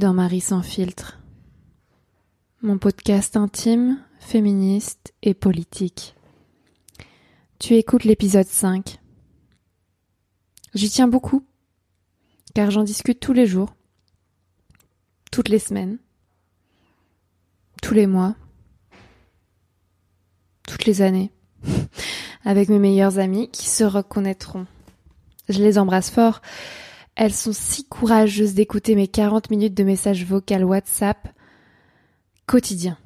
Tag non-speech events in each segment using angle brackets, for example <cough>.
dans Marie sans filtre, mon podcast intime, féministe et politique. Tu écoutes l'épisode 5. J'y tiens beaucoup, car j'en discute tous les jours, toutes les semaines, tous les mois, toutes les années, <laughs> avec mes meilleurs amis qui se reconnaîtront. Je les embrasse fort elles sont si courageuses d'écouter mes 40 minutes de messages vocaux WhatsApp quotidiens.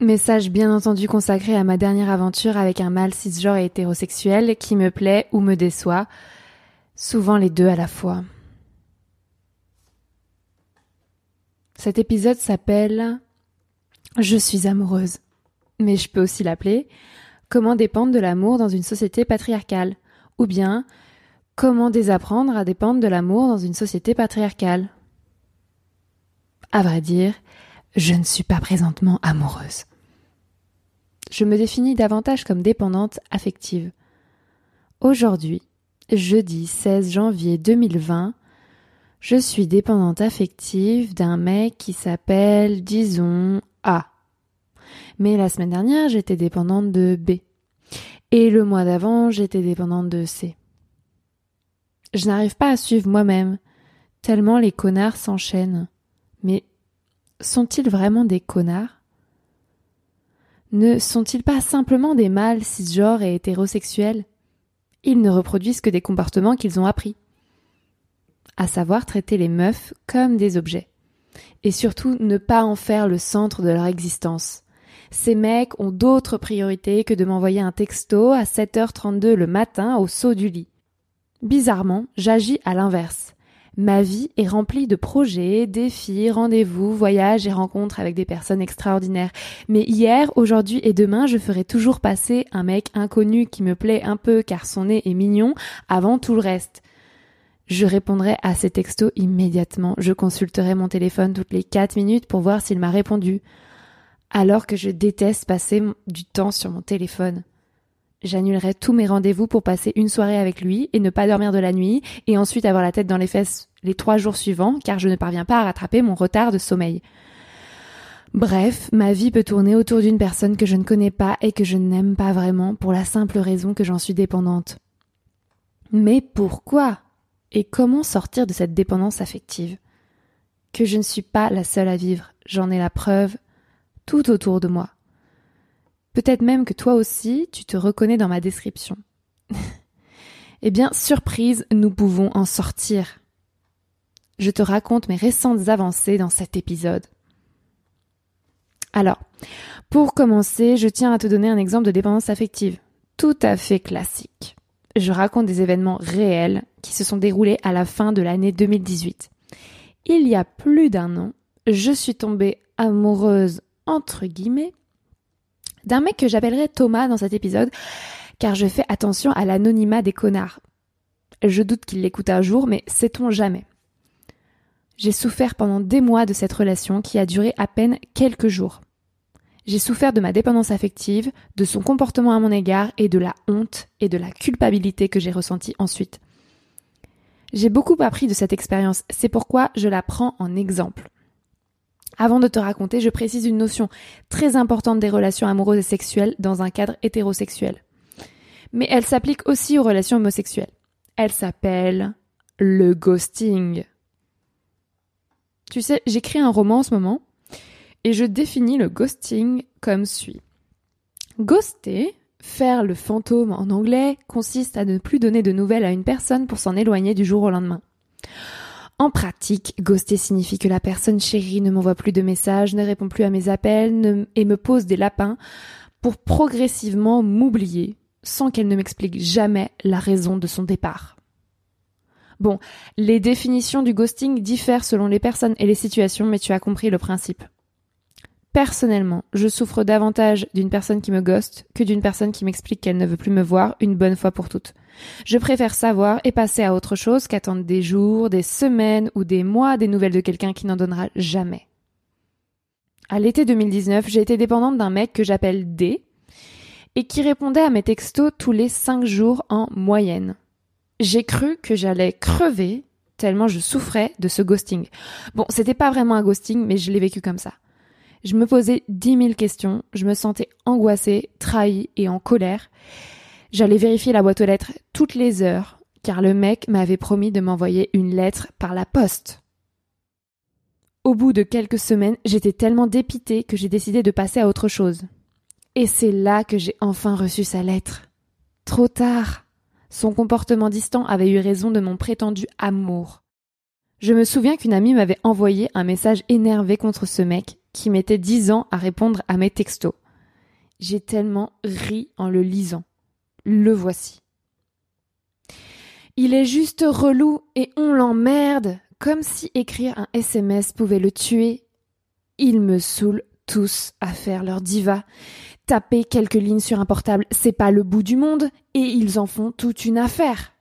Message bien entendu consacré à ma dernière aventure avec un mâle cisgenre et hétérosexuel qui me plaît ou me déçoit, souvent les deux à la fois. Cet épisode s'appelle Je suis amoureuse. Mais je peux aussi l'appeler Comment dépendre de l'amour dans une société patriarcale ou bien Comment désapprendre à dépendre de l'amour dans une société patriarcale? À vrai dire, je ne suis pas présentement amoureuse. Je me définis davantage comme dépendante affective. Aujourd'hui, jeudi 16 janvier 2020, je suis dépendante affective d'un mec qui s'appelle, disons, A. Mais la semaine dernière, j'étais dépendante de B. Et le mois d'avant, j'étais dépendante de C. Je n'arrive pas à suivre moi-même, tellement les connards s'enchaînent. Mais sont-ils vraiment des connards? Ne sont-ils pas simplement des mâles cisgenres et hétérosexuels? Ils ne reproduisent que des comportements qu'ils ont appris. À savoir traiter les meufs comme des objets. Et surtout ne pas en faire le centre de leur existence. Ces mecs ont d'autres priorités que de m'envoyer un texto à 7h32 le matin au saut du lit. Bizarrement, j'agis à l'inverse. Ma vie est remplie de projets, défis, rendez-vous, voyages et rencontres avec des personnes extraordinaires. Mais hier, aujourd'hui et demain, je ferai toujours passer un mec inconnu qui me plaît un peu car son nez est mignon avant tout le reste. Je répondrai à ces textos immédiatement. Je consulterai mon téléphone toutes les 4 minutes pour voir s'il m'a répondu. Alors que je déteste passer du temps sur mon téléphone j'annulerai tous mes rendez-vous pour passer une soirée avec lui et ne pas dormir de la nuit et ensuite avoir la tête dans les fesses les trois jours suivants car je ne parviens pas à rattraper mon retard de sommeil. Bref, ma vie peut tourner autour d'une personne que je ne connais pas et que je n'aime pas vraiment pour la simple raison que j'en suis dépendante. Mais pourquoi Et comment sortir de cette dépendance affective? Que je ne suis pas la seule à vivre, j'en ai la preuve tout autour de moi. Peut-être même que toi aussi, tu te reconnais dans ma description. <laughs> eh bien, surprise, nous pouvons en sortir. Je te raconte mes récentes avancées dans cet épisode. Alors, pour commencer, je tiens à te donner un exemple de dépendance affective, tout à fait classique. Je raconte des événements réels qui se sont déroulés à la fin de l'année 2018. Il y a plus d'un an, je suis tombée amoureuse, entre guillemets, d'un mec que j'appellerai Thomas dans cet épisode, car je fais attention à l'anonymat des connards. Je doute qu'il l'écoute un jour, mais sait-on jamais. J'ai souffert pendant des mois de cette relation qui a duré à peine quelques jours. J'ai souffert de ma dépendance affective, de son comportement à mon égard et de la honte et de la culpabilité que j'ai ressentie ensuite. J'ai beaucoup appris de cette expérience, c'est pourquoi je la prends en exemple. Avant de te raconter, je précise une notion très importante des relations amoureuses et sexuelles dans un cadre hétérosexuel. Mais elle s'applique aussi aux relations homosexuelles. Elle s'appelle le ghosting. Tu sais, j'écris un roman en ce moment et je définis le ghosting comme suit. Ghoster, faire le fantôme en anglais, consiste à ne plus donner de nouvelles à une personne pour s'en éloigner du jour au lendemain. En pratique, ghoster signifie que la personne chérie ne m'envoie plus de messages, ne répond plus à mes appels et me pose des lapins pour progressivement m'oublier sans qu'elle ne m'explique jamais la raison de son départ. Bon, les définitions du ghosting diffèrent selon les personnes et les situations, mais tu as compris le principe. Personnellement, je souffre davantage d'une personne qui me ghoste que d'une personne qui m'explique qu'elle ne veut plus me voir une bonne fois pour toutes. Je préfère savoir et passer à autre chose qu'attendre des jours, des semaines ou des mois des nouvelles de quelqu'un qui n'en donnera jamais. À l'été 2019, j'ai été dépendante d'un mec que j'appelle D et qui répondait à mes textos tous les cinq jours en moyenne. J'ai cru que j'allais crever tellement je souffrais de ce ghosting. Bon, c'était pas vraiment un ghosting, mais je l'ai vécu comme ça. Je me posais dix mille questions, je me sentais angoissée, trahie et en colère. J'allais vérifier la boîte aux lettres toutes les heures, car le mec m'avait promis de m'envoyer une lettre par la poste. Au bout de quelques semaines, j'étais tellement dépitée que j'ai décidé de passer à autre chose. Et c'est là que j'ai enfin reçu sa lettre. Trop tard. Son comportement distant avait eu raison de mon prétendu amour. Je me souviens qu'une amie m'avait envoyé un message énervé contre ce mec qui mettait dix ans à répondre à mes textos. J'ai tellement ri en le lisant. Le voici. Il est juste relou et on l'emmerde, comme si écrire un SMS pouvait le tuer. Ils me saoulent tous à faire leur diva. Taper quelques lignes sur un portable, c'est pas le bout du monde, et ils en font toute une affaire.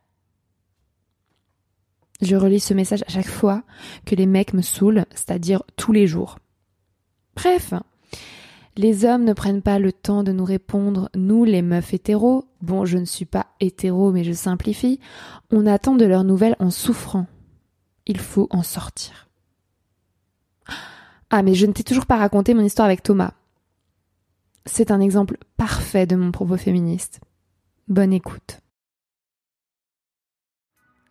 Je relis ce message à chaque fois que les mecs me saoulent, c'est-à-dire tous les jours. Bref, les hommes ne prennent pas le temps de nous répondre, nous les meufs hétéros, bon je ne suis pas hétéro mais je simplifie, on attend de leurs nouvelles en souffrant. Il faut en sortir. Ah mais je ne t'ai toujours pas raconté mon histoire avec Thomas. C'est un exemple parfait de mon propos féministe. Bonne écoute.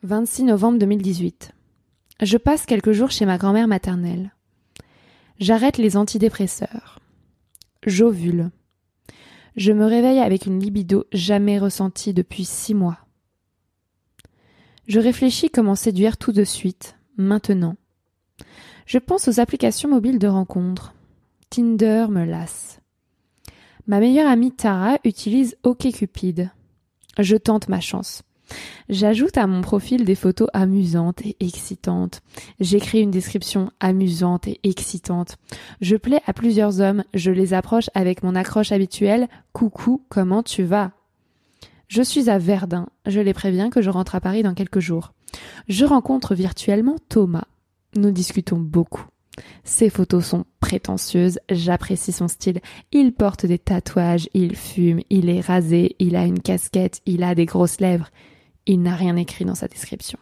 26 novembre 2018. Je passe quelques jours chez ma grand-mère maternelle. J'arrête les antidépresseurs. J'ovule. Je me réveille avec une libido jamais ressentie depuis six mois. Je réfléchis comment séduire tout de suite, maintenant. Je pense aux applications mobiles de rencontres. Tinder me lasse. Ma meilleure amie Tara utilise OkCupid. Je tente ma chance. J'ajoute à mon profil des photos amusantes et excitantes. J'écris une description amusante et excitante. Je plais à plusieurs hommes, je les approche avec mon accroche habituelle Coucou, comment tu vas? Je suis à Verdun, je les préviens que je rentre à Paris dans quelques jours. Je rencontre virtuellement Thomas. Nous discutons beaucoup. Ses photos sont prétentieuses, j'apprécie son style. Il porte des tatouages, il fume, il est rasé, il a une casquette, il a des grosses lèvres. Il n'a rien écrit dans sa description.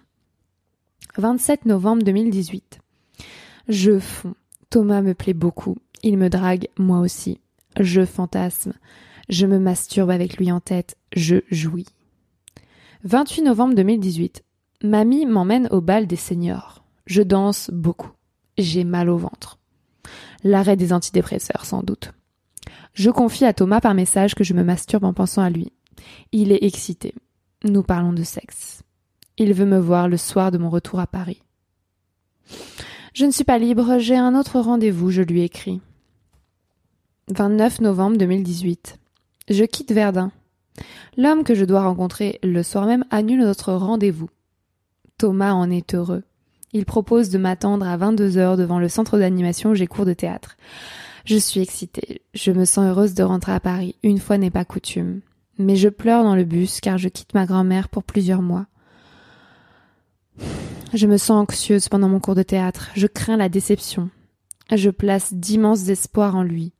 27 novembre 2018. Je fonds. Thomas me plaît beaucoup. Il me drague, moi aussi. Je fantasme. Je me masturbe avec lui en tête. Je jouis. 28 novembre 2018. Mamie m'emmène au bal des seniors. Je danse beaucoup. J'ai mal au ventre. L'arrêt des antidépresseurs, sans doute. Je confie à Thomas par message que je me masturbe en pensant à lui. Il est excité. Nous parlons de sexe. Il veut me voir le soir de mon retour à Paris. Je ne suis pas libre, j'ai un autre rendez-vous, je lui écris. 29 novembre 2018. Je quitte Verdun. L'homme que je dois rencontrer le soir même annule notre rendez-vous. Thomas en est heureux. Il propose de m'attendre à 22 heures devant le centre d'animation où j'ai cours de théâtre. Je suis excitée. Je me sens heureuse de rentrer à Paris. Une fois n'est pas coutume mais je pleure dans le bus car je quitte ma grand-mère pour plusieurs mois. Je me sens anxieuse pendant mon cours de théâtre, je crains la déception. Je place d'immenses espoirs en lui.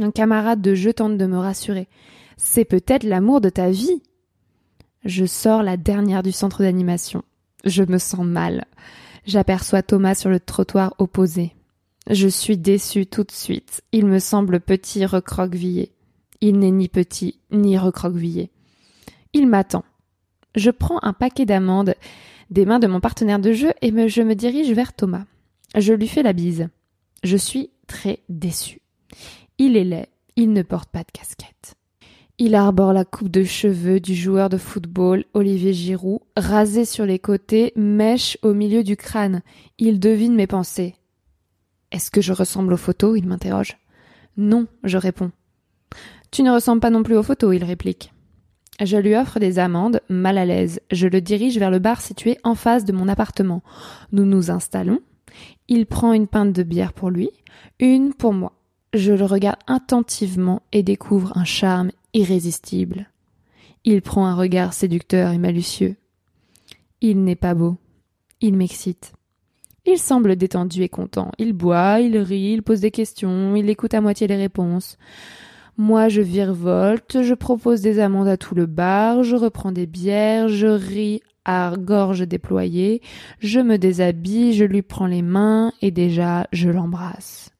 Un camarade de jeu tente de me rassurer. C'est peut-être l'amour de ta vie. Je sors la dernière du centre d'animation. Je me sens mal. J'aperçois Thomas sur le trottoir opposé. Je suis déçue tout de suite. Il me semble petit recroquevillé. Il n'est ni petit, ni recroquevillé. Il m'attend. Je prends un paquet d'amandes des mains de mon partenaire de jeu et je me dirige vers Thomas. Je lui fais la bise. Je suis très déçue. Il est laid, il ne porte pas de casquette. Il arbore la coupe de cheveux du joueur de football Olivier Giroud, rasé sur les côtés, mèche au milieu du crâne. Il devine mes pensées. Est-ce que je ressemble aux photos? Il m'interroge. Non, je réponds. Tu ne ressembles pas non plus aux photos, il réplique. Je lui offre des amandes, mal à l'aise. Je le dirige vers le bar situé en face de mon appartement. Nous nous installons. Il prend une pinte de bière pour lui, une pour moi. Je le regarde attentivement et découvre un charme irrésistible. Il prend un regard séducteur et malicieux. Il n'est pas beau. Il m'excite. Il semble détendu et content. Il boit, il rit, il pose des questions, il écoute à moitié les réponses. Moi, je virevolte, je propose des amandes à tout le bar, je reprends des bières, je ris à gorge déployée, je me déshabille, je lui prends les mains et déjà je l'embrasse.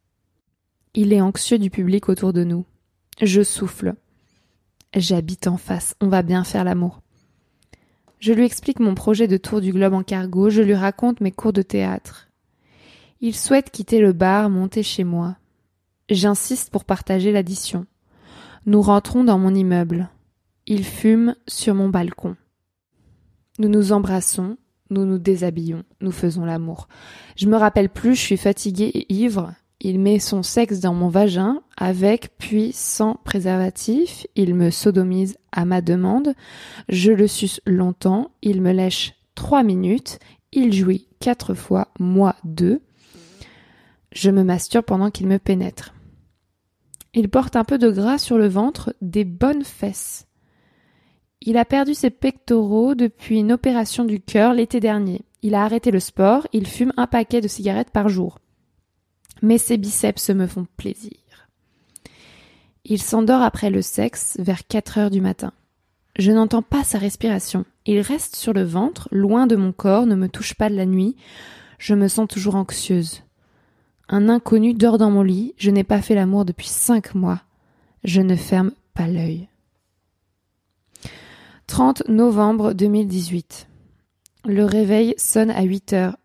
Il est anxieux du public autour de nous. Je souffle. J'habite en face, on va bien faire l'amour. Je lui explique mon projet de tour du globe en cargo, je lui raconte mes cours de théâtre. Il souhaite quitter le bar, monter chez moi. J'insiste pour partager l'addition. Nous rentrons dans mon immeuble. Il fume sur mon balcon. Nous nous embrassons, nous nous déshabillons, nous faisons l'amour. Je me rappelle plus, je suis fatiguée et ivre. Il met son sexe dans mon vagin, avec puis sans préservatif. Il me sodomise à ma demande. Je le suce longtemps. Il me lèche trois minutes. Il jouit quatre fois, moi deux. Je me masturbe pendant qu'il me pénètre. Il porte un peu de gras sur le ventre, des bonnes fesses. Il a perdu ses pectoraux depuis une opération du cœur l'été dernier. Il a arrêté le sport, il fume un paquet de cigarettes par jour. Mais ses biceps me font plaisir. Il s'endort après le sexe vers 4 heures du matin. Je n'entends pas sa respiration. Il reste sur le ventre, loin de mon corps, ne me touche pas de la nuit. Je me sens toujours anxieuse. Un inconnu dort dans mon lit, je n'ai pas fait l'amour depuis cinq mois. Je ne ferme pas l'œil. 30 novembre 2018. Le réveil sonne à 8 heures.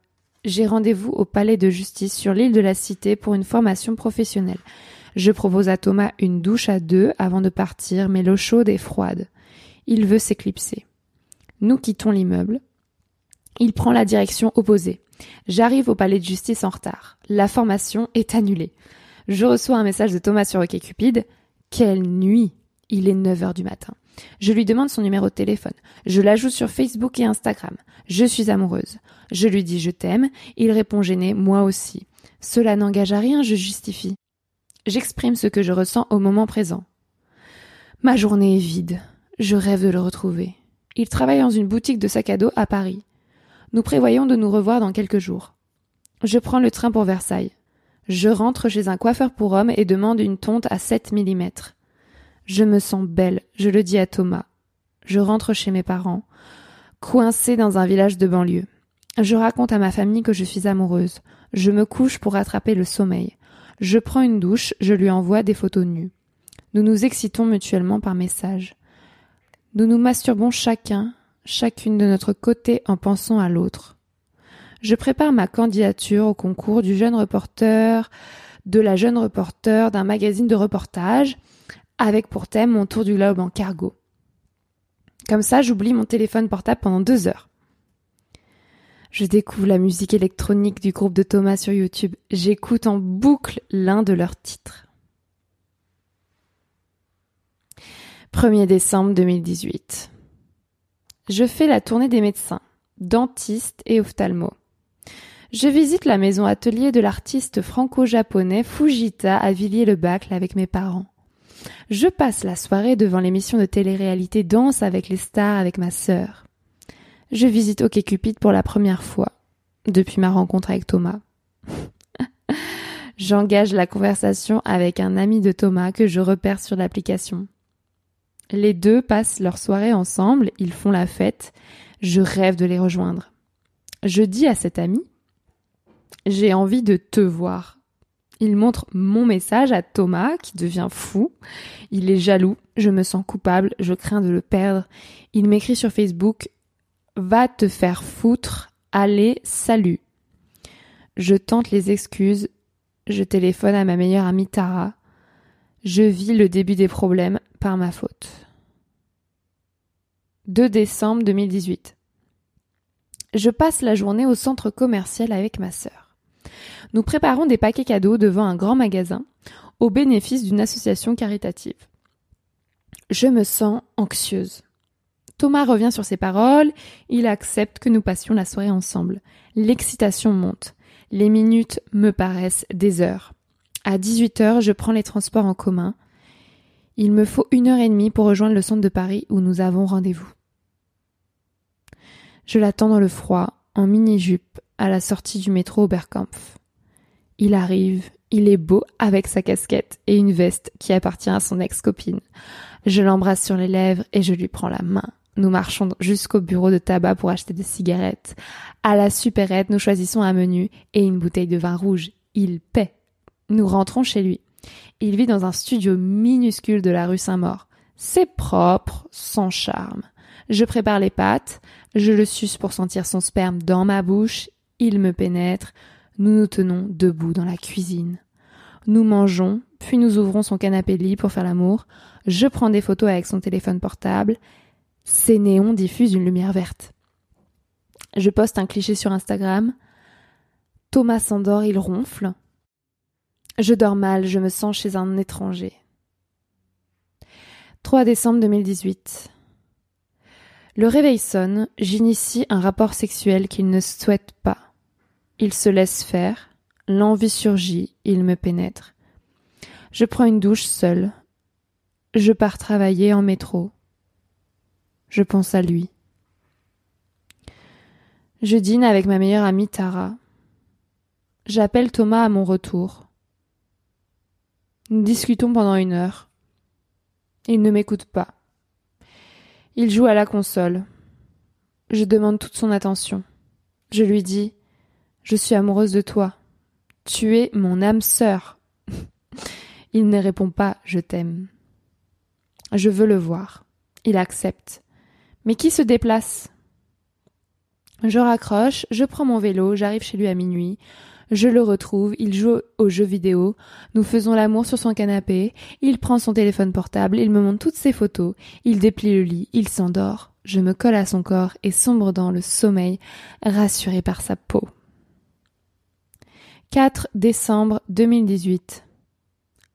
J'ai rendez-vous au palais de justice sur l'île de la Cité pour une formation professionnelle. Je propose à Thomas une douche à deux avant de partir, mais l'eau chaude est froide. Il veut s'éclipser. Nous quittons l'immeuble. Il prend la direction opposée. J'arrive au palais de justice en retard. La formation est annulée. Je reçois un message de Thomas sur OkCupid. Quelle nuit! Il est 9 heures du matin. Je lui demande son numéro de téléphone. Je l'ajoute sur Facebook et Instagram. Je suis amoureuse. Je lui dis je t'aime. Il répond gêné, moi aussi. Cela n'engage à rien, je justifie. J'exprime ce que je ressens au moment présent. Ma journée est vide. Je rêve de le retrouver. Il travaille dans une boutique de sacs à dos à Paris. Nous prévoyons de nous revoir dans quelques jours. Je prends le train pour Versailles. Je rentre chez un coiffeur pour hommes et demande une tonte à 7 mm. Je me sens belle, je le dis à Thomas. Je rentre chez mes parents, coincée dans un village de banlieue. Je raconte à ma famille que je suis amoureuse. Je me couche pour rattraper le sommeil. Je prends une douche, je lui envoie des photos nues. Nous nous excitons mutuellement par message. Nous nous masturbons chacun, chacune de notre côté en pensant à l'autre. Je prépare ma candidature au concours du jeune reporter, de la jeune reporter d'un magazine de reportage avec pour thème mon tour du globe en cargo. Comme ça, j'oublie mon téléphone portable pendant deux heures. Je découvre la musique électronique du groupe de Thomas sur YouTube. J'écoute en boucle l'un de leurs titres. 1er décembre 2018. Je fais la tournée des médecins, dentistes et ophtalmos. Je visite la maison atelier de l'artiste franco-japonais Fujita à Villiers-le-Bacle avec mes parents. Je passe la soirée devant l'émission de télé-réalité Danse avec les stars avec ma sœur. Je visite OkCupid pour la première fois depuis ma rencontre avec Thomas. <laughs> J'engage la conversation avec un ami de Thomas que je repère sur l'application. Les deux passent leur soirée ensemble, ils font la fête, je rêve de les rejoindre. Je dis à cet ami J'ai envie de te voir. Il montre mon message à Thomas, qui devient fou. Il est jaloux, je me sens coupable, je crains de le perdre. Il m'écrit sur Facebook Va te faire foutre, allez, salut. Je tente les excuses, je téléphone à ma meilleure amie Tara. Je vis le début des problèmes par ma faute. 2 décembre 2018. Je passe la journée au centre commercial avec ma sœur nous préparons des paquets cadeaux devant un grand magasin au bénéfice d'une association caritative. Je me sens anxieuse. Thomas revient sur ses paroles, il accepte que nous passions la soirée ensemble. L'excitation monte. Les minutes me paraissent des heures. À 18h, je prends les transports en commun. Il me faut une heure et demie pour rejoindre le centre de Paris où nous avons rendez-vous. Je l'attends dans le froid, en mini-jupe, à la sortie du métro Oberkampf. Il arrive, il est beau avec sa casquette et une veste qui appartient à son ex-copine. Je l'embrasse sur les lèvres et je lui prends la main. Nous marchons jusqu'au bureau de tabac pour acheter des cigarettes. À la supérette, nous choisissons un menu et une bouteille de vin rouge. Il paie. Nous rentrons chez lui. Il vit dans un studio minuscule de la rue Saint-Maur. C'est propre, sans charme. Je prépare les pâtes, je le suce pour sentir son sperme dans ma bouche, il me pénètre, nous nous tenons debout dans la cuisine. Nous mangeons, puis nous ouvrons son canapé lit pour faire l'amour. Je prends des photos avec son téléphone portable. Ces néons diffusent une lumière verte. Je poste un cliché sur Instagram. Thomas s'endort, il ronfle. Je dors mal, je me sens chez un étranger. 3 décembre 2018. Le réveil sonne, j'initie un rapport sexuel qu'il ne souhaite pas. Il se laisse faire, l'envie surgit, il me pénètre. Je prends une douche seule. Je pars travailler en métro. Je pense à lui. Je dîne avec ma meilleure amie Tara. J'appelle Thomas à mon retour. Nous discutons pendant une heure. Il ne m'écoute pas. Il joue à la console. Je demande toute son attention. Je lui dis je suis amoureuse de toi. Tu es mon âme sœur. <laughs> Il ne répond pas Je t'aime. Je veux le voir. Il accepte. Mais qui se déplace? Je raccroche, je prends mon vélo, j'arrive chez lui à minuit. Je le retrouve, il joue aux jeux vidéo, nous faisons l'amour sur son canapé, il prend son téléphone portable, il me montre toutes ses photos, il déplie le lit, il s'endort, je me colle à son corps et sombre dans le sommeil, rassuré par sa peau. 4 décembre 2018.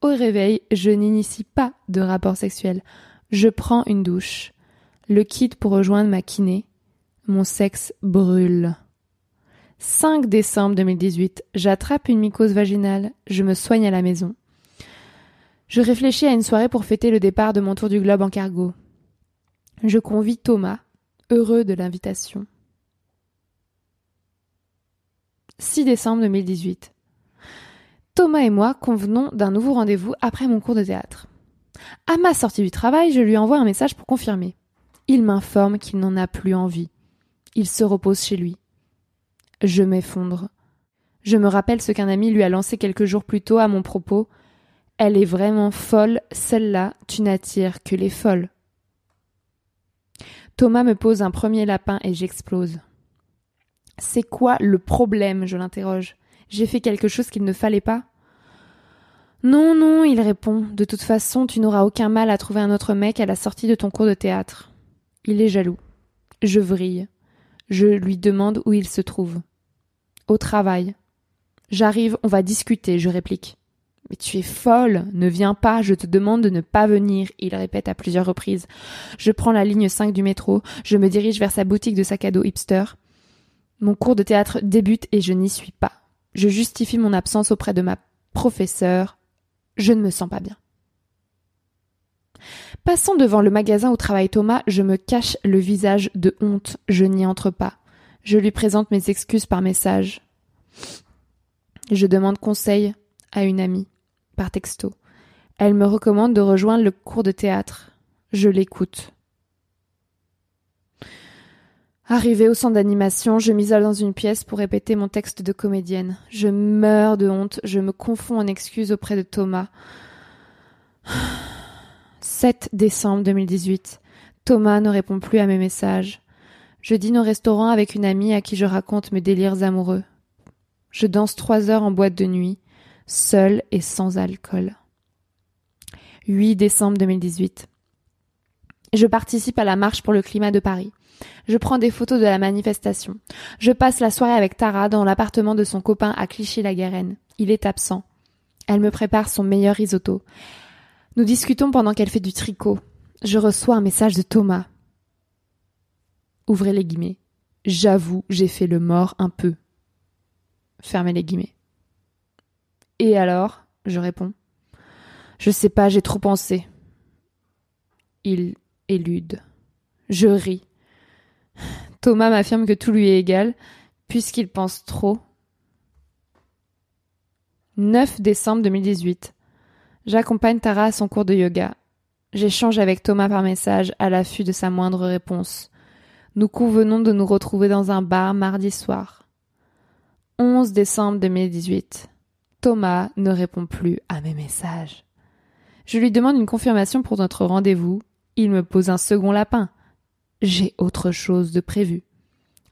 Au réveil, je n'initie pas de rapport sexuel. Je prends une douche. Le quitte pour rejoindre ma kiné. Mon sexe brûle. 5 décembre 2018. J'attrape une mycose vaginale. Je me soigne à la maison. Je réfléchis à une soirée pour fêter le départ de mon tour du globe en cargo. Je convie Thomas, heureux de l'invitation. 6 décembre 2018. Thomas et moi convenons d'un nouveau rendez-vous après mon cours de théâtre. À ma sortie du travail, je lui envoie un message pour confirmer. Il m'informe qu'il n'en a plus envie. Il se repose chez lui. Je m'effondre. Je me rappelle ce qu'un ami lui a lancé quelques jours plus tôt à mon propos. Elle est vraiment folle, celle-là, tu n'attires que les folles. Thomas me pose un premier lapin et j'explose. C'est quoi le problème? je l'interroge. J'ai fait quelque chose qu'il ne fallait pas? Non, non, il répond. De toute façon, tu n'auras aucun mal à trouver un autre mec à la sortie de ton cours de théâtre. Il est jaloux. Je vrille. Je lui demande où il se trouve. Au travail. J'arrive, on va discuter, je réplique. Mais tu es folle, ne viens pas, je te demande de ne pas venir, il répète à plusieurs reprises. Je prends la ligne 5 du métro, je me dirige vers sa boutique de sac à dos hipster. Mon cours de théâtre débute et je n'y suis pas. Je justifie mon absence auprès de ma professeure. Je ne me sens pas bien. Passant devant le magasin où travaille Thomas, je me cache le visage de honte. Je n'y entre pas. Je lui présente mes excuses par message. Je demande conseil à une amie, par texto. Elle me recommande de rejoindre le cours de théâtre. Je l'écoute. Arrivé au centre d'animation, je m'isole dans une pièce pour répéter mon texte de comédienne. Je meurs de honte, je me confonds en excuses auprès de Thomas. <sighs> 7 décembre 2018. Thomas ne répond plus à mes messages. Je dîne au restaurant avec une amie à qui je raconte mes délires amoureux. Je danse trois heures en boîte de nuit, seule et sans alcool. 8 décembre 2018. Je participe à la marche pour le climat de Paris. Je prends des photos de la manifestation. Je passe la soirée avec Tara dans l'appartement de son copain à Clichy-la-Garenne. Il est absent. Elle me prépare son meilleur risotto. Nous discutons pendant qu'elle fait du tricot. Je reçois un message de Thomas. Ouvrez les guillemets. J'avoue, j'ai fait le mort un peu. Fermez les guillemets. Et alors Je réponds. Je sais pas, j'ai trop pensé. Il élude. Je ris. Thomas m'affirme que tout lui est égal, puisqu'il pense trop. 9 décembre 2018. J'accompagne Tara à son cours de yoga. J'échange avec Thomas par message à l'affût de sa moindre réponse. Nous convenons de nous retrouver dans un bar mardi soir. 11 décembre 2018. Thomas ne répond plus à mes messages. Je lui demande une confirmation pour notre rendez-vous. Il me pose un second lapin. J'ai autre chose de prévu.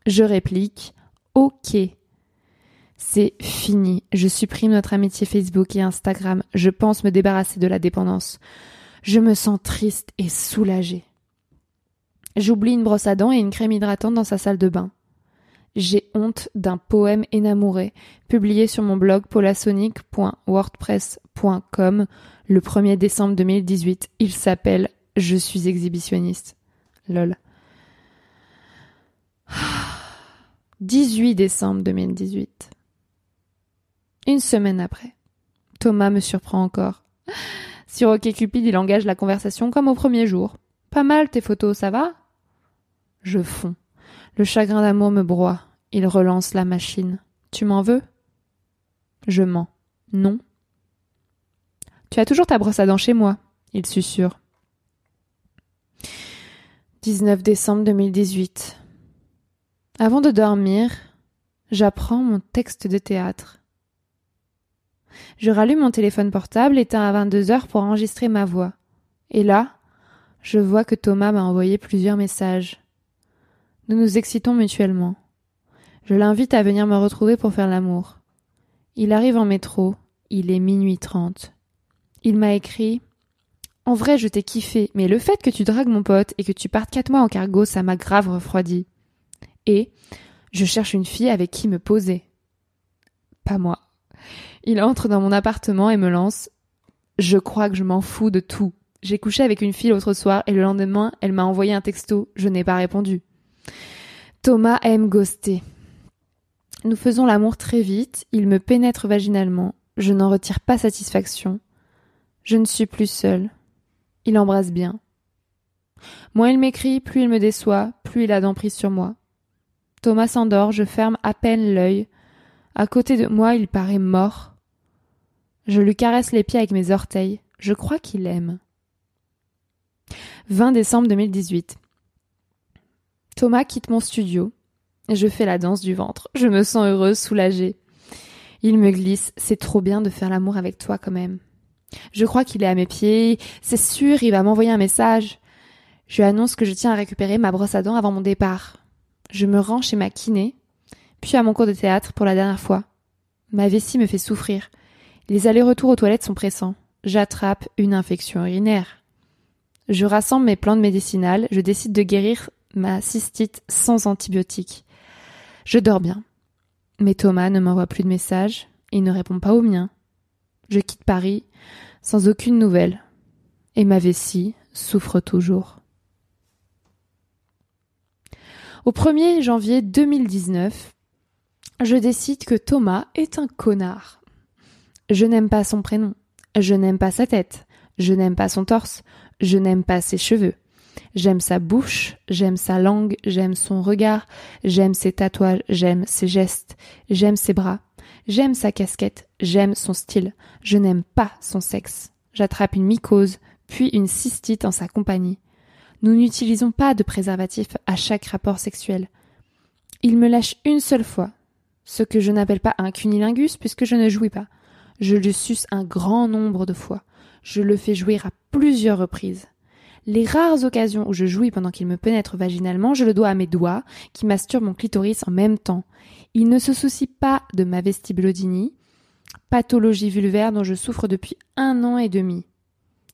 Je réplique Ok. C'est fini. Je supprime notre amitié Facebook et Instagram. Je pense me débarrasser de la dépendance. Je me sens triste et soulagée. J'oublie une brosse à dents et une crème hydratante dans sa salle de bain. J'ai honte d'un poème énamouré publié sur mon blog polasonic.wordpress.com le 1er décembre 2018. Il s'appelle Je suis exhibitionniste. Lol. <sighs> 18 décembre 2018. Une semaine après. Thomas me surprend encore. <gasps> Sur OkCupid, il engage la conversation comme au premier jour. Pas mal tes photos, ça va? Je fonds. Le chagrin d'amour me broie. Il relance la machine. Tu m'en veux? Je mens. Non. Tu as toujours ta brosse à dents chez moi, il susurre. 19 décembre 2018. Avant de dormir, j'apprends mon texte de théâtre. Je rallume mon téléphone portable éteint à 22 heures pour enregistrer ma voix. Et là, je vois que Thomas m'a envoyé plusieurs messages. Nous nous excitons mutuellement. Je l'invite à venir me retrouver pour faire l'amour. Il arrive en métro, il est minuit trente. Il m'a écrit En vrai, je t'ai kiffé, mais le fait que tu dragues mon pote et que tu partes quatre mois en cargo, ça m'a grave refroidi. Et je cherche une fille avec qui me poser. Pas moi. Il entre dans mon appartement et me lance Je crois que je m'en fous de tout. J'ai couché avec une fille l'autre soir et le lendemain, elle m'a envoyé un texto. Je n'ai pas répondu. Thomas aime ghoster. Nous faisons l'amour très vite, il me pénètre vaginalement, je n'en retire pas satisfaction. Je ne suis plus seule. Il embrasse bien. Moins il m'écrit, plus il me déçoit, plus il a d'emprise sur moi. Thomas s'endort, je ferme à peine l'œil. À côté de moi, il paraît mort. Je lui caresse les pieds avec mes orteils. Je crois qu'il aime. 20 décembre 2018. Thomas quitte mon studio. Je fais la danse du ventre. Je me sens heureuse, soulagée. Il me glisse. C'est trop bien de faire l'amour avec toi quand même. Je crois qu'il est à mes pieds. C'est sûr, il va m'envoyer un message. Je lui annonce que je tiens à récupérer ma brosse à dents avant mon départ. Je me rends chez ma kiné, puis à mon cours de théâtre pour la dernière fois. Ma vessie me fait souffrir. Les allers-retours aux toilettes sont pressants. J'attrape une infection urinaire. Je rassemble mes plantes médicinales, je décide de guérir ma cystite sans antibiotiques. Je dors bien. Mais Thomas ne m'envoie plus de messages, il ne répond pas aux miens. Je quitte Paris sans aucune nouvelle. Et ma vessie souffre toujours. Au 1er janvier 2019, je décide que Thomas est un connard. Je n'aime pas son prénom, je n'aime pas sa tête, je n'aime pas son torse, je n'aime pas ses cheveux, J'aime sa bouche, j'aime sa langue, j'aime son regard, j'aime ses tatouages, j'aime ses gestes, j'aime ses bras, j'aime sa casquette, j'aime son style, je n'aime pas son sexe. J'attrape une mycose, puis une cystite en sa compagnie. Nous n'utilisons pas de préservatif à chaque rapport sexuel. Il me lâche une seule fois, ce que je n'appelle pas un cunilingus puisque je ne jouis pas. Je le suce un grand nombre de fois. Je le fais jouir à plusieurs reprises. Les rares occasions où je jouis pendant qu'il me pénètre vaginalement, je le dois à mes doigts, qui masturbent mon clitoris en même temps. Il ne se soucie pas de ma vestibulodynie, pathologie vulvaire dont je souffre depuis un an et demi.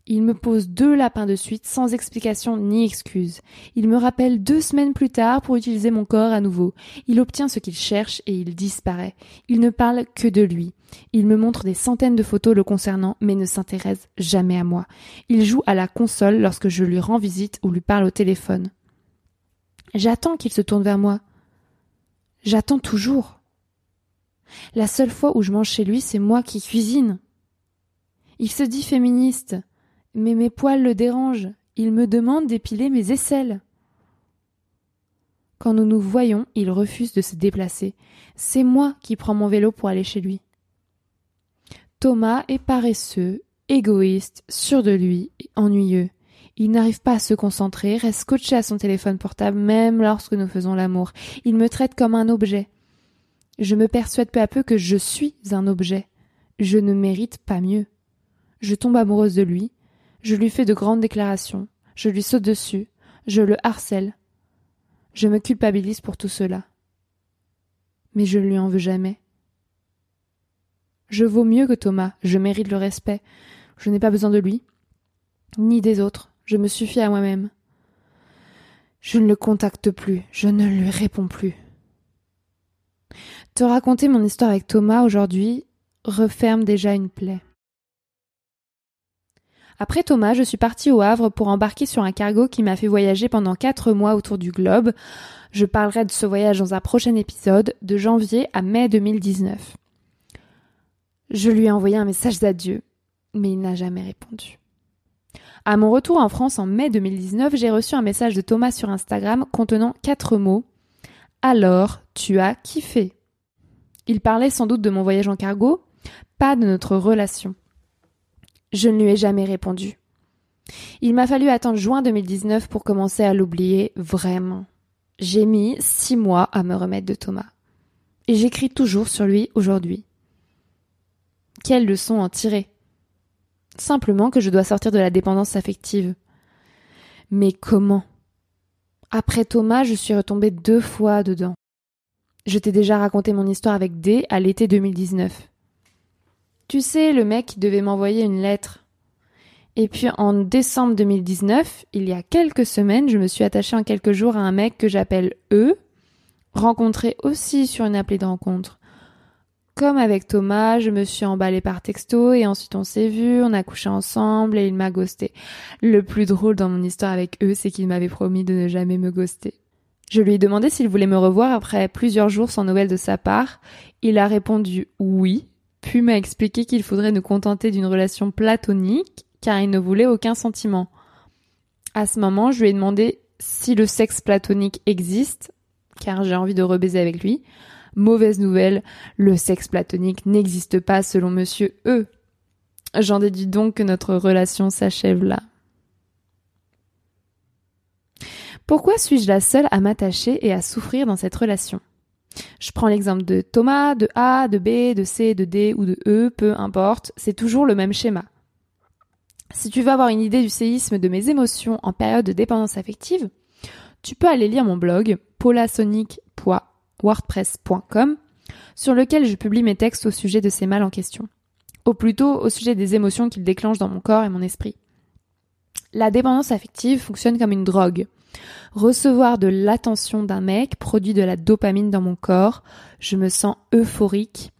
Il me pose deux lapins de suite sans explication ni excuse. Il me rappelle deux semaines plus tard pour utiliser mon corps à nouveau. Il obtient ce qu'il cherche et il disparaît. Il ne parle que de lui. Il me montre des centaines de photos le concernant mais ne s'intéresse jamais à moi. Il joue à la console lorsque je lui rends visite ou lui parle au téléphone. J'attends qu'il se tourne vers moi. J'attends toujours. La seule fois où je mange chez lui, c'est moi qui cuisine. Il se dit féministe, mais mes poils le dérangent. Il me demande d'épiler mes aisselles. Quand nous nous voyons, il refuse de se déplacer. C'est moi qui prends mon vélo pour aller chez lui. Thomas est paresseux, égoïste, sûr de lui ennuyeux. Il n'arrive pas à se concentrer, reste scotché à son téléphone portable même lorsque nous faisons l'amour. Il me traite comme un objet. Je me persuade peu à peu que je suis un objet. Je ne mérite pas mieux. Je tombe amoureuse de lui, je lui fais de grandes déclarations, je lui saute dessus, je le harcèle. Je me culpabilise pour tout cela. Mais je ne lui en veux jamais. Je vaux mieux que Thomas, je mérite le respect. Je n'ai pas besoin de lui, ni des autres, je me suffis à moi-même. Je ne le contacte plus, je ne lui réponds plus. Te raconter mon histoire avec Thomas aujourd'hui referme déjà une plaie. Après Thomas, je suis partie au Havre pour embarquer sur un cargo qui m'a fait voyager pendant quatre mois autour du globe. Je parlerai de ce voyage dans un prochain épisode, de janvier à mai 2019. Je lui ai envoyé un message d'adieu, mais il n'a jamais répondu. À mon retour en France en mai 2019, j'ai reçu un message de Thomas sur Instagram contenant quatre mots. Alors, tu as kiffé. Il parlait sans doute de mon voyage en cargo, pas de notre relation. Je ne lui ai jamais répondu. Il m'a fallu attendre juin 2019 pour commencer à l'oublier vraiment. J'ai mis six mois à me remettre de Thomas. Et j'écris toujours sur lui aujourd'hui. Quelle leçon en tirer Simplement que je dois sortir de la dépendance affective. Mais comment? Après Thomas, je suis retombée deux fois dedans. Je t'ai déjà raconté mon histoire avec D à l'été 2019. Tu sais, le mec devait m'envoyer une lettre. Et puis en décembre 2019, il y a quelques semaines, je me suis attachée en quelques jours à un mec que j'appelle E, rencontré aussi sur une appelée de rencontre. Comme avec Thomas, je me suis emballée par texto et ensuite on s'est vu, on a couché ensemble et il m'a ghosté. Le plus drôle dans mon histoire avec eux, c'est qu'il m'avait promis de ne jamais me ghoster. Je lui ai demandé s'il voulait me revoir après plusieurs jours sans nouvelles de sa part. Il a répondu oui, puis m'a expliqué qu'il faudrait nous contenter d'une relation platonique car il ne voulait aucun sentiment. À ce moment, je lui ai demandé si le sexe platonique existe, car j'ai envie de rebaiser avec lui. Mauvaise nouvelle, le sexe platonique n'existe pas selon monsieur E. J'en déduis donc que notre relation s'achève là. Pourquoi suis-je la seule à m'attacher et à souffrir dans cette relation? Je prends l'exemple de Thomas, de A, de B, de C, de D ou de E, peu importe, c'est toujours le même schéma. Si tu veux avoir une idée du séisme de mes émotions en période de dépendance affective, tu peux aller lire mon blog polasonic.wordpress.com sur lequel je publie mes textes au sujet de ces mal en question, ou plutôt au sujet des émotions qu'ils déclenchent dans mon corps et mon esprit. La dépendance affective fonctionne comme une drogue. Recevoir de l'attention d'un mec produit de la dopamine dans mon corps, je me sens euphorique,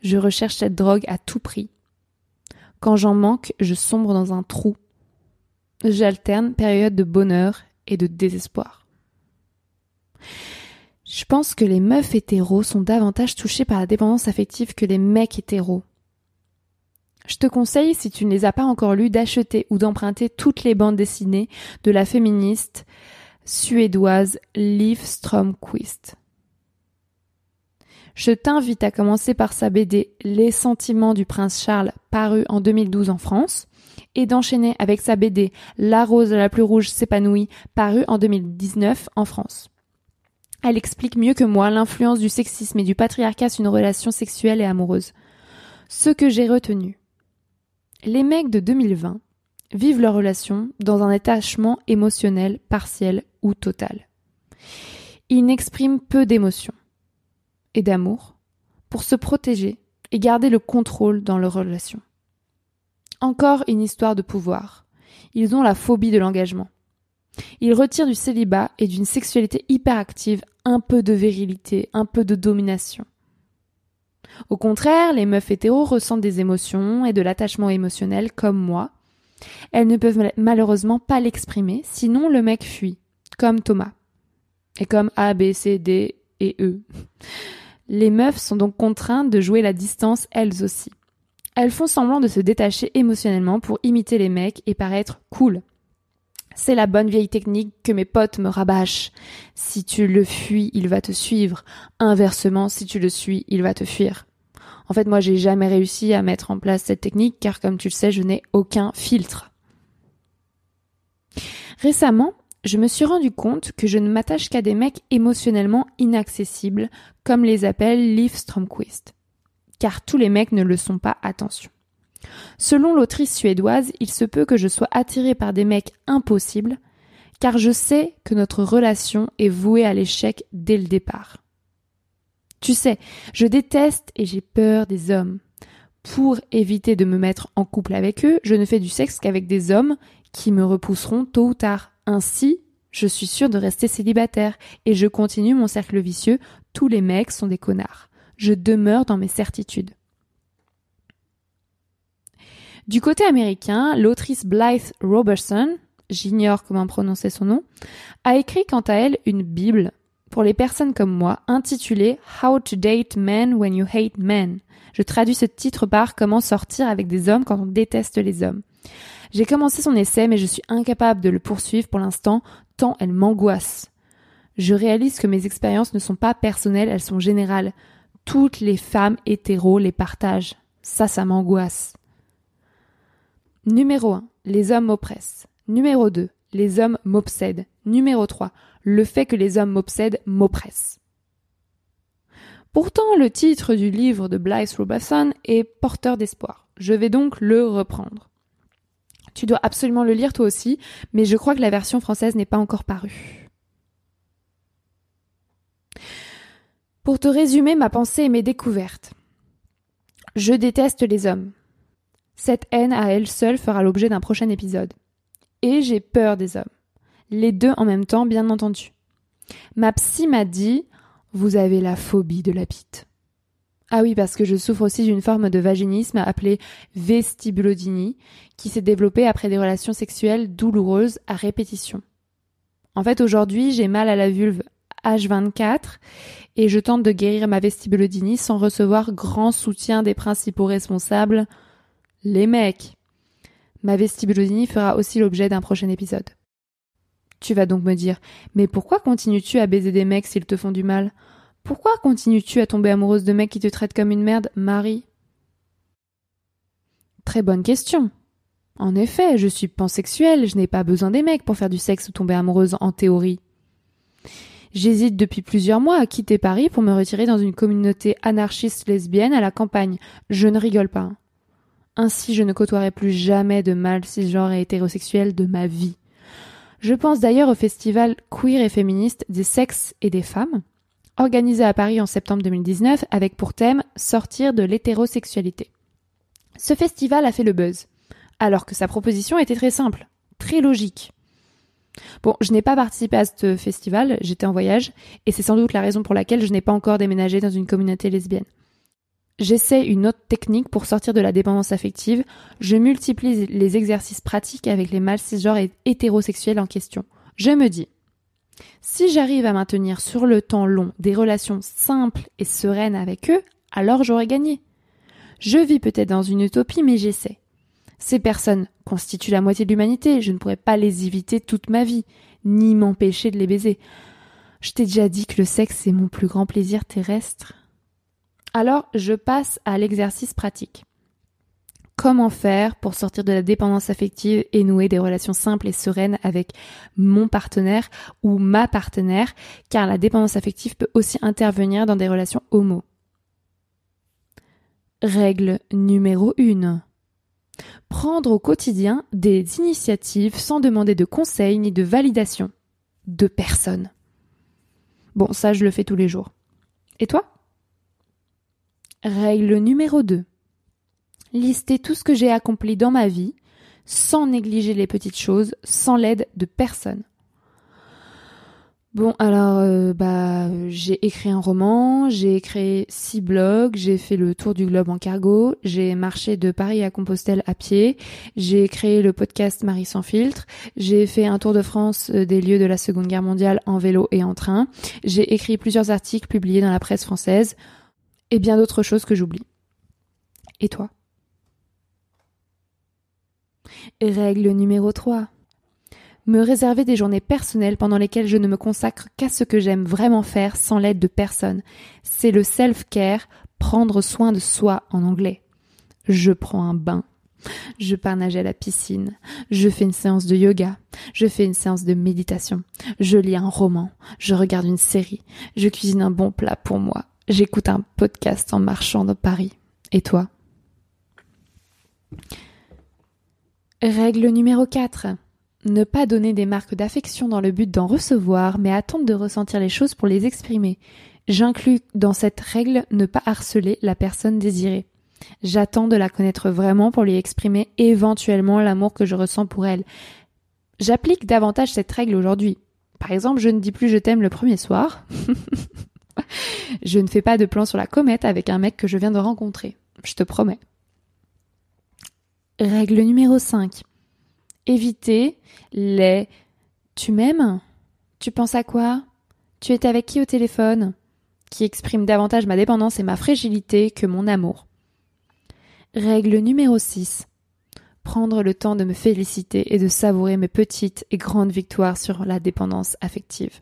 je recherche cette drogue à tout prix. Quand j'en manque, je sombre dans un trou. J'alterne période de bonheur et de désespoir. Je pense que les meufs hétéros sont davantage touchés par la dépendance affective que les mecs hétéros. Je te conseille, si tu ne les as pas encore lus, d'acheter ou d'emprunter toutes les bandes dessinées de la féministe suédoise Liv Stromquist. Je t'invite à commencer par sa BD Les sentiments du prince Charles paru en 2012 en France et d'enchaîner avec sa BD La rose la plus rouge s'épanouit paru en 2019 en France. Elle explique mieux que moi l'influence du sexisme et du patriarcat sur une relation sexuelle et amoureuse. Ce que j'ai retenu. Les mecs de 2020 vivent leur relation dans un attachement émotionnel partiel ou total. Ils n'expriment peu d'émotions et d'amour pour se protéger et garder le contrôle dans leur relation. Encore une histoire de pouvoir. Ils ont la phobie de l'engagement. Ils retirent du célibat et d'une sexualité hyperactive un peu de virilité, un peu de domination. Au contraire, les meufs hétéros ressentent des émotions et de l'attachement émotionnel comme moi. Elles ne peuvent malheureusement pas l'exprimer, sinon le mec fuit, comme Thomas. Et comme A, B, C, D et E. Les meufs sont donc contraintes de jouer la distance elles aussi. Elles font semblant de se détacher émotionnellement pour imiter les mecs et paraître cool. C'est la bonne vieille technique que mes potes me rabâchent. Si tu le fuis, il va te suivre. Inversement, si tu le suis, il va te fuir. En fait, moi, j'ai jamais réussi à mettre en place cette technique car, comme tu le sais, je n'ai aucun filtre. Récemment, je me suis rendu compte que je ne m'attache qu'à des mecs émotionnellement inaccessibles, comme les appelle Liv Stromquist. Car tous les mecs ne le sont pas, attention. Selon l'autrice suédoise, il se peut que je sois attirée par des mecs impossibles, car je sais que notre relation est vouée à l'échec dès le départ. Tu sais, je déteste et j'ai peur des hommes. Pour éviter de me mettre en couple avec eux, je ne fais du sexe qu'avec des hommes qui me repousseront tôt ou tard. Ainsi, je suis sûre de rester célibataire et je continue mon cercle vicieux. Tous les mecs sont des connards. Je demeure dans mes certitudes. Du côté américain, l'autrice Blythe Robertson, j'ignore comment prononcer son nom, a écrit quant à elle une Bible pour les personnes comme moi intitulée How to date men when you hate men. Je traduis ce titre par Comment sortir avec des hommes quand on déteste les hommes. J'ai commencé son essai mais je suis incapable de le poursuivre pour l'instant tant elle m'angoisse. Je réalise que mes expériences ne sont pas personnelles, elles sont générales. Toutes les femmes hétéros les partagent. Ça, ça m'angoisse. Numéro 1. Les hommes m'oppressent. Numéro 2. Les hommes m'obsèdent. Numéro 3. Le fait que les hommes m'obsèdent m'oppresse. Pourtant, le titre du livre de Blythe Robertson est porteur d'espoir. Je vais donc le reprendre. Tu dois absolument le lire toi aussi, mais je crois que la version française n'est pas encore parue. Pour te résumer ma pensée et mes découvertes. Je déteste les hommes. Cette haine à elle seule fera l'objet d'un prochain épisode. Et j'ai peur des hommes. Les deux en même temps, bien entendu. Ma psy m'a dit Vous avez la phobie de la bite. Ah oui, parce que je souffre aussi d'une forme de vaginisme appelée vestibulodynie, qui s'est développée après des relations sexuelles douloureuses à répétition. En fait, aujourd'hui, j'ai mal à la vulve H24 et je tente de guérir ma vestibulodynie sans recevoir grand soutien des principaux responsables les mecs. Ma vestibulodynie fera aussi l'objet d'un prochain épisode. Tu vas donc me dire, mais pourquoi continues-tu à baiser des mecs s'ils te font du mal? Pourquoi continues-tu à tomber amoureuse de mecs qui te traitent comme une merde, Marie? Très bonne question. En effet, je suis pansexuelle, je n'ai pas besoin des mecs pour faire du sexe ou tomber amoureuse en théorie. J'hésite depuis plusieurs mois à quitter Paris pour me retirer dans une communauté anarchiste lesbienne à la campagne. Je ne rigole pas. Ainsi, je ne côtoierai plus jamais de mâles cisgenres et hétérosexuels de ma vie. Je pense d'ailleurs au festival queer et féministe des sexes et des femmes, organisé à Paris en septembre 2019 avec pour thème Sortir de l'hétérosexualité. Ce festival a fait le buzz, alors que sa proposition était très simple, très logique. Bon, je n'ai pas participé à ce festival, j'étais en voyage, et c'est sans doute la raison pour laquelle je n'ai pas encore déménagé dans une communauté lesbienne. J'essaie une autre technique pour sortir de la dépendance affective. Je multiplie les exercices pratiques avec les mâles cisgenres et hétérosexuels en question. Je me dis, si j'arrive à maintenir sur le temps long des relations simples et sereines avec eux, alors j'aurai gagné. Je vis peut-être dans une utopie, mais j'essaie. Ces personnes constituent la moitié de l'humanité, je ne pourrais pas les éviter toute ma vie, ni m'empêcher de les baiser. Je t'ai déjà dit que le sexe est mon plus grand plaisir terrestre. Alors, je passe à l'exercice pratique. Comment faire pour sortir de la dépendance affective et nouer des relations simples et sereines avec mon partenaire ou ma partenaire, car la dépendance affective peut aussi intervenir dans des relations homo. Règle numéro 1. Prendre au quotidien des initiatives sans demander de conseils ni de validation de personne. Bon, ça je le fais tous les jours. Et toi? Règle numéro 2. Lister tout ce que j'ai accompli dans ma vie, sans négliger les petites choses, sans l'aide de personne. Bon, alors, euh, bah, j'ai écrit un roman, j'ai créé six blogs, j'ai fait le tour du globe en cargo, j'ai marché de Paris à Compostelle à pied, j'ai créé le podcast Marie sans filtre, j'ai fait un tour de France euh, des lieux de la Seconde Guerre mondiale en vélo et en train, j'ai écrit plusieurs articles publiés dans la presse française et bien d'autres choses que j'oublie. Et toi? Règle numéro 3. Me réserver des journées personnelles pendant lesquelles je ne me consacre qu'à ce que j'aime vraiment faire sans l'aide de personne. C'est le self-care, prendre soin de soi en anglais. Je prends un bain. Je pars nager à la piscine. Je fais une séance de yoga. Je fais une séance de méditation. Je lis un roman. Je regarde une série. Je cuisine un bon plat pour moi. J'écoute un podcast en marchant dans Paris. Et toi? Règle numéro 4. Ne pas donner des marques d'affection dans le but d'en recevoir, mais attendre de ressentir les choses pour les exprimer. J'inclus dans cette règle ne pas harceler la personne désirée. J'attends de la connaître vraiment pour lui exprimer éventuellement l'amour que je ressens pour elle. J'applique davantage cette règle aujourd'hui. Par exemple, je ne dis plus je t'aime le premier soir. <laughs> je ne fais pas de plan sur la comète avec un mec que je viens de rencontrer. Je te promets. Règle numéro 5. Éviter les Tu m'aimes Tu penses à quoi? Tu étais avec qui au téléphone? Qui exprime davantage ma dépendance et ma fragilité que mon amour. Règle numéro 6. Prendre le temps de me féliciter et de savourer mes petites et grandes victoires sur la dépendance affective.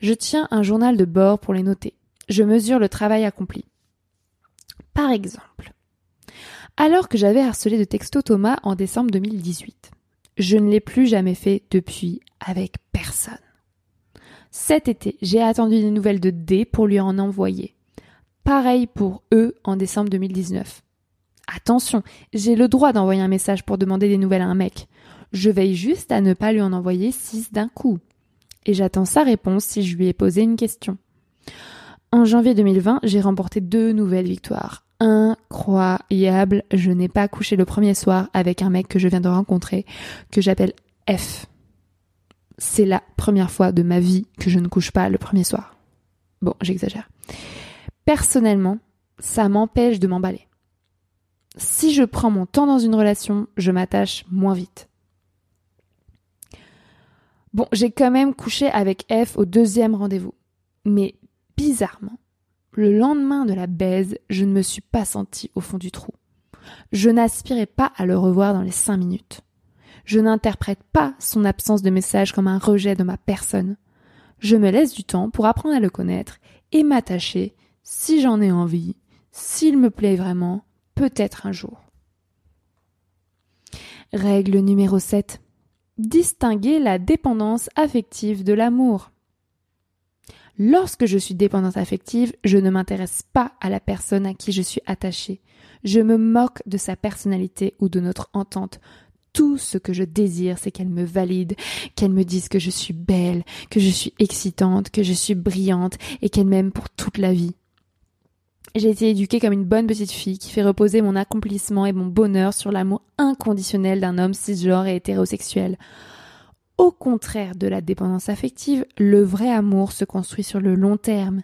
Je tiens un journal de bord pour les noter. Je mesure le travail accompli. Par exemple, alors que j'avais harcelé de texto Thomas en décembre 2018. Je ne l'ai plus jamais fait depuis avec personne. Cet été, j'ai attendu des nouvelles de D pour lui en envoyer. Pareil pour eux en décembre 2019. Attention, j'ai le droit d'envoyer un message pour demander des nouvelles à un mec. Je veille juste à ne pas lui en envoyer six d'un coup. Et j'attends sa réponse si je lui ai posé une question. En janvier 2020, j'ai remporté deux nouvelles victoires incroyable. Je n'ai pas couché le premier soir avec un mec que je viens de rencontrer, que j'appelle F. C'est la première fois de ma vie que je ne couche pas le premier soir. Bon, j'exagère. Personnellement, ça m'empêche de m'emballer. Si je prends mon temps dans une relation, je m'attache moins vite. Bon, j'ai quand même couché avec F au deuxième rendez-vous. Mais bizarrement, le lendemain de la baise, je ne me suis pas sentie au fond du trou. Je n'aspirais pas à le revoir dans les cinq minutes. Je n'interprète pas son absence de message comme un rejet de ma personne. Je me laisse du temps pour apprendre à le connaître et m'attacher, si j'en ai envie, s'il me plaît vraiment, peut-être un jour. Règle numéro 7. Distinguer la dépendance affective de l'amour. Lorsque je suis dépendante affective, je ne m'intéresse pas à la personne à qui je suis attachée. Je me moque de sa personnalité ou de notre entente. Tout ce que je désire, c'est qu'elle me valide, qu'elle me dise que je suis belle, que je suis excitante, que je suis brillante et qu'elle m'aime pour toute la vie. J'ai été éduquée comme une bonne petite fille qui fait reposer mon accomplissement et mon bonheur sur l'amour inconditionnel d'un homme cisgenre et hétérosexuel. Au contraire de la dépendance affective, le vrai amour se construit sur le long terme.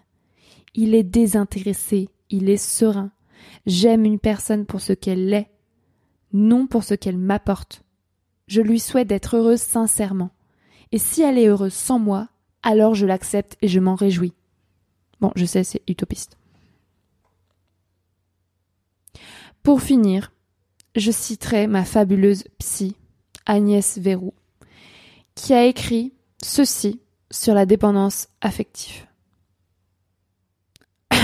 Il est désintéressé, il est serein. J'aime une personne pour ce qu'elle est, non pour ce qu'elle m'apporte. Je lui souhaite d'être heureuse sincèrement. Et si elle est heureuse sans moi, alors je l'accepte et je m'en réjouis. Bon, je sais, c'est utopiste. Pour finir, je citerai ma fabuleuse psy, Agnès Verrou, qui a écrit ceci sur la dépendance affective. <clears throat>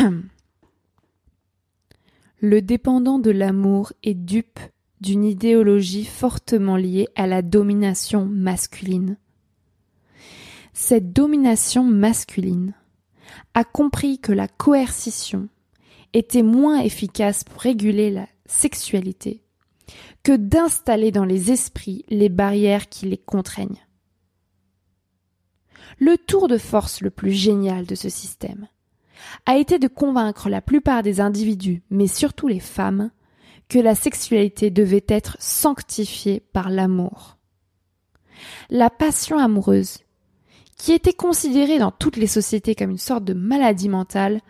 Le dépendant de l'amour est dupe d'une idéologie fortement liée à la domination masculine. Cette domination masculine a compris que la coercition était moins efficace pour réguler la sexualité que d'installer dans les esprits les barrières qui les contraignent le tour de force le plus génial de ce système a été de convaincre la plupart des individus, mais surtout les femmes, que la sexualité devait être sanctifiée par l'amour. La passion amoureuse, qui était considérée dans toutes les sociétés comme une sorte de maladie mentale,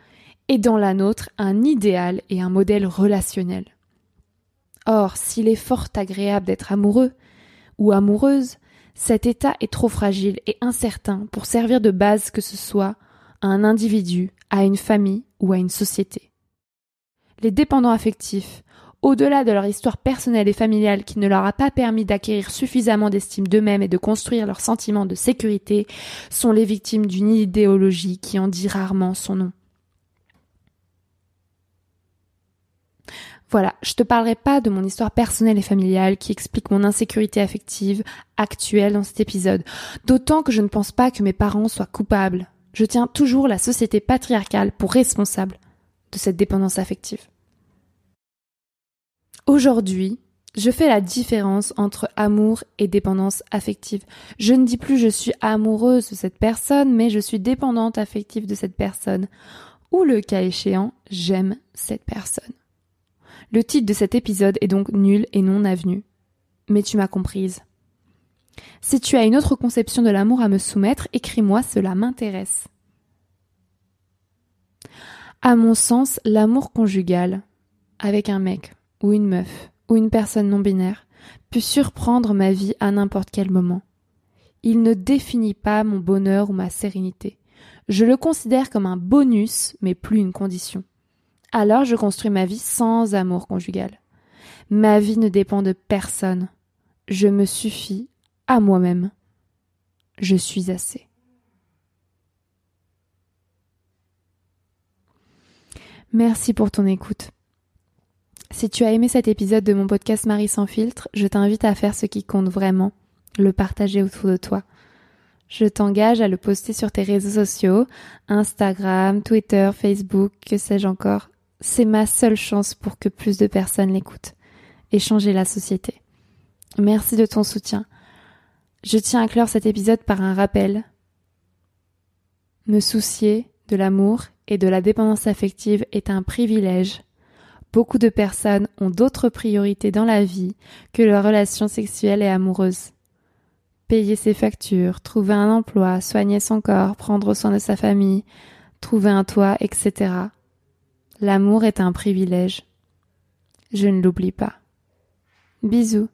est dans la nôtre un idéal et un modèle relationnel. Or, s'il est fort agréable d'être amoureux ou amoureuse, cet état est trop fragile et incertain pour servir de base que ce soit à un individu, à une famille ou à une société. Les dépendants affectifs, au-delà de leur histoire personnelle et familiale qui ne leur a pas permis d'acquérir suffisamment d'estime d'eux-mêmes et de construire leur sentiment de sécurité, sont les victimes d'une idéologie qui en dit rarement son nom. Voilà, je te parlerai pas de mon histoire personnelle et familiale qui explique mon insécurité affective actuelle dans cet épisode, d'autant que je ne pense pas que mes parents soient coupables. Je tiens toujours la société patriarcale pour responsable de cette dépendance affective. Aujourd'hui, je fais la différence entre amour et dépendance affective. Je ne dis plus je suis amoureuse de cette personne, mais je suis dépendante affective de cette personne. Ou le cas échéant, j'aime cette personne. Le titre de cet épisode est donc nul et non avenu. Mais tu m'as comprise. Si tu as une autre conception de l'amour à me soumettre, écris-moi, cela m'intéresse. À mon sens, l'amour conjugal, avec un mec, ou une meuf, ou une personne non binaire, peut surprendre ma vie à n'importe quel moment. Il ne définit pas mon bonheur ou ma sérénité. Je le considère comme un bonus, mais plus une condition. Alors je construis ma vie sans amour conjugal. Ma vie ne dépend de personne. Je me suffis à moi-même. Je suis assez. Merci pour ton écoute. Si tu as aimé cet épisode de mon podcast Marie sans filtre, je t'invite à faire ce qui compte vraiment, le partager autour de toi. Je t'engage à le poster sur tes réseaux sociaux, Instagram, Twitter, Facebook, que sais-je encore. C'est ma seule chance pour que plus de personnes l'écoutent et changer la société. Merci de ton soutien. Je tiens à clore cet épisode par un rappel. Me soucier de l'amour et de la dépendance affective est un privilège Beaucoup de personnes ont d'autres priorités dans la vie que leurs relations sexuelles et amoureuses. Payer ses factures, trouver un emploi, soigner son corps, prendre soin de sa famille, trouver un toit, etc. L'amour est un privilège. Je ne l'oublie pas. Bisous.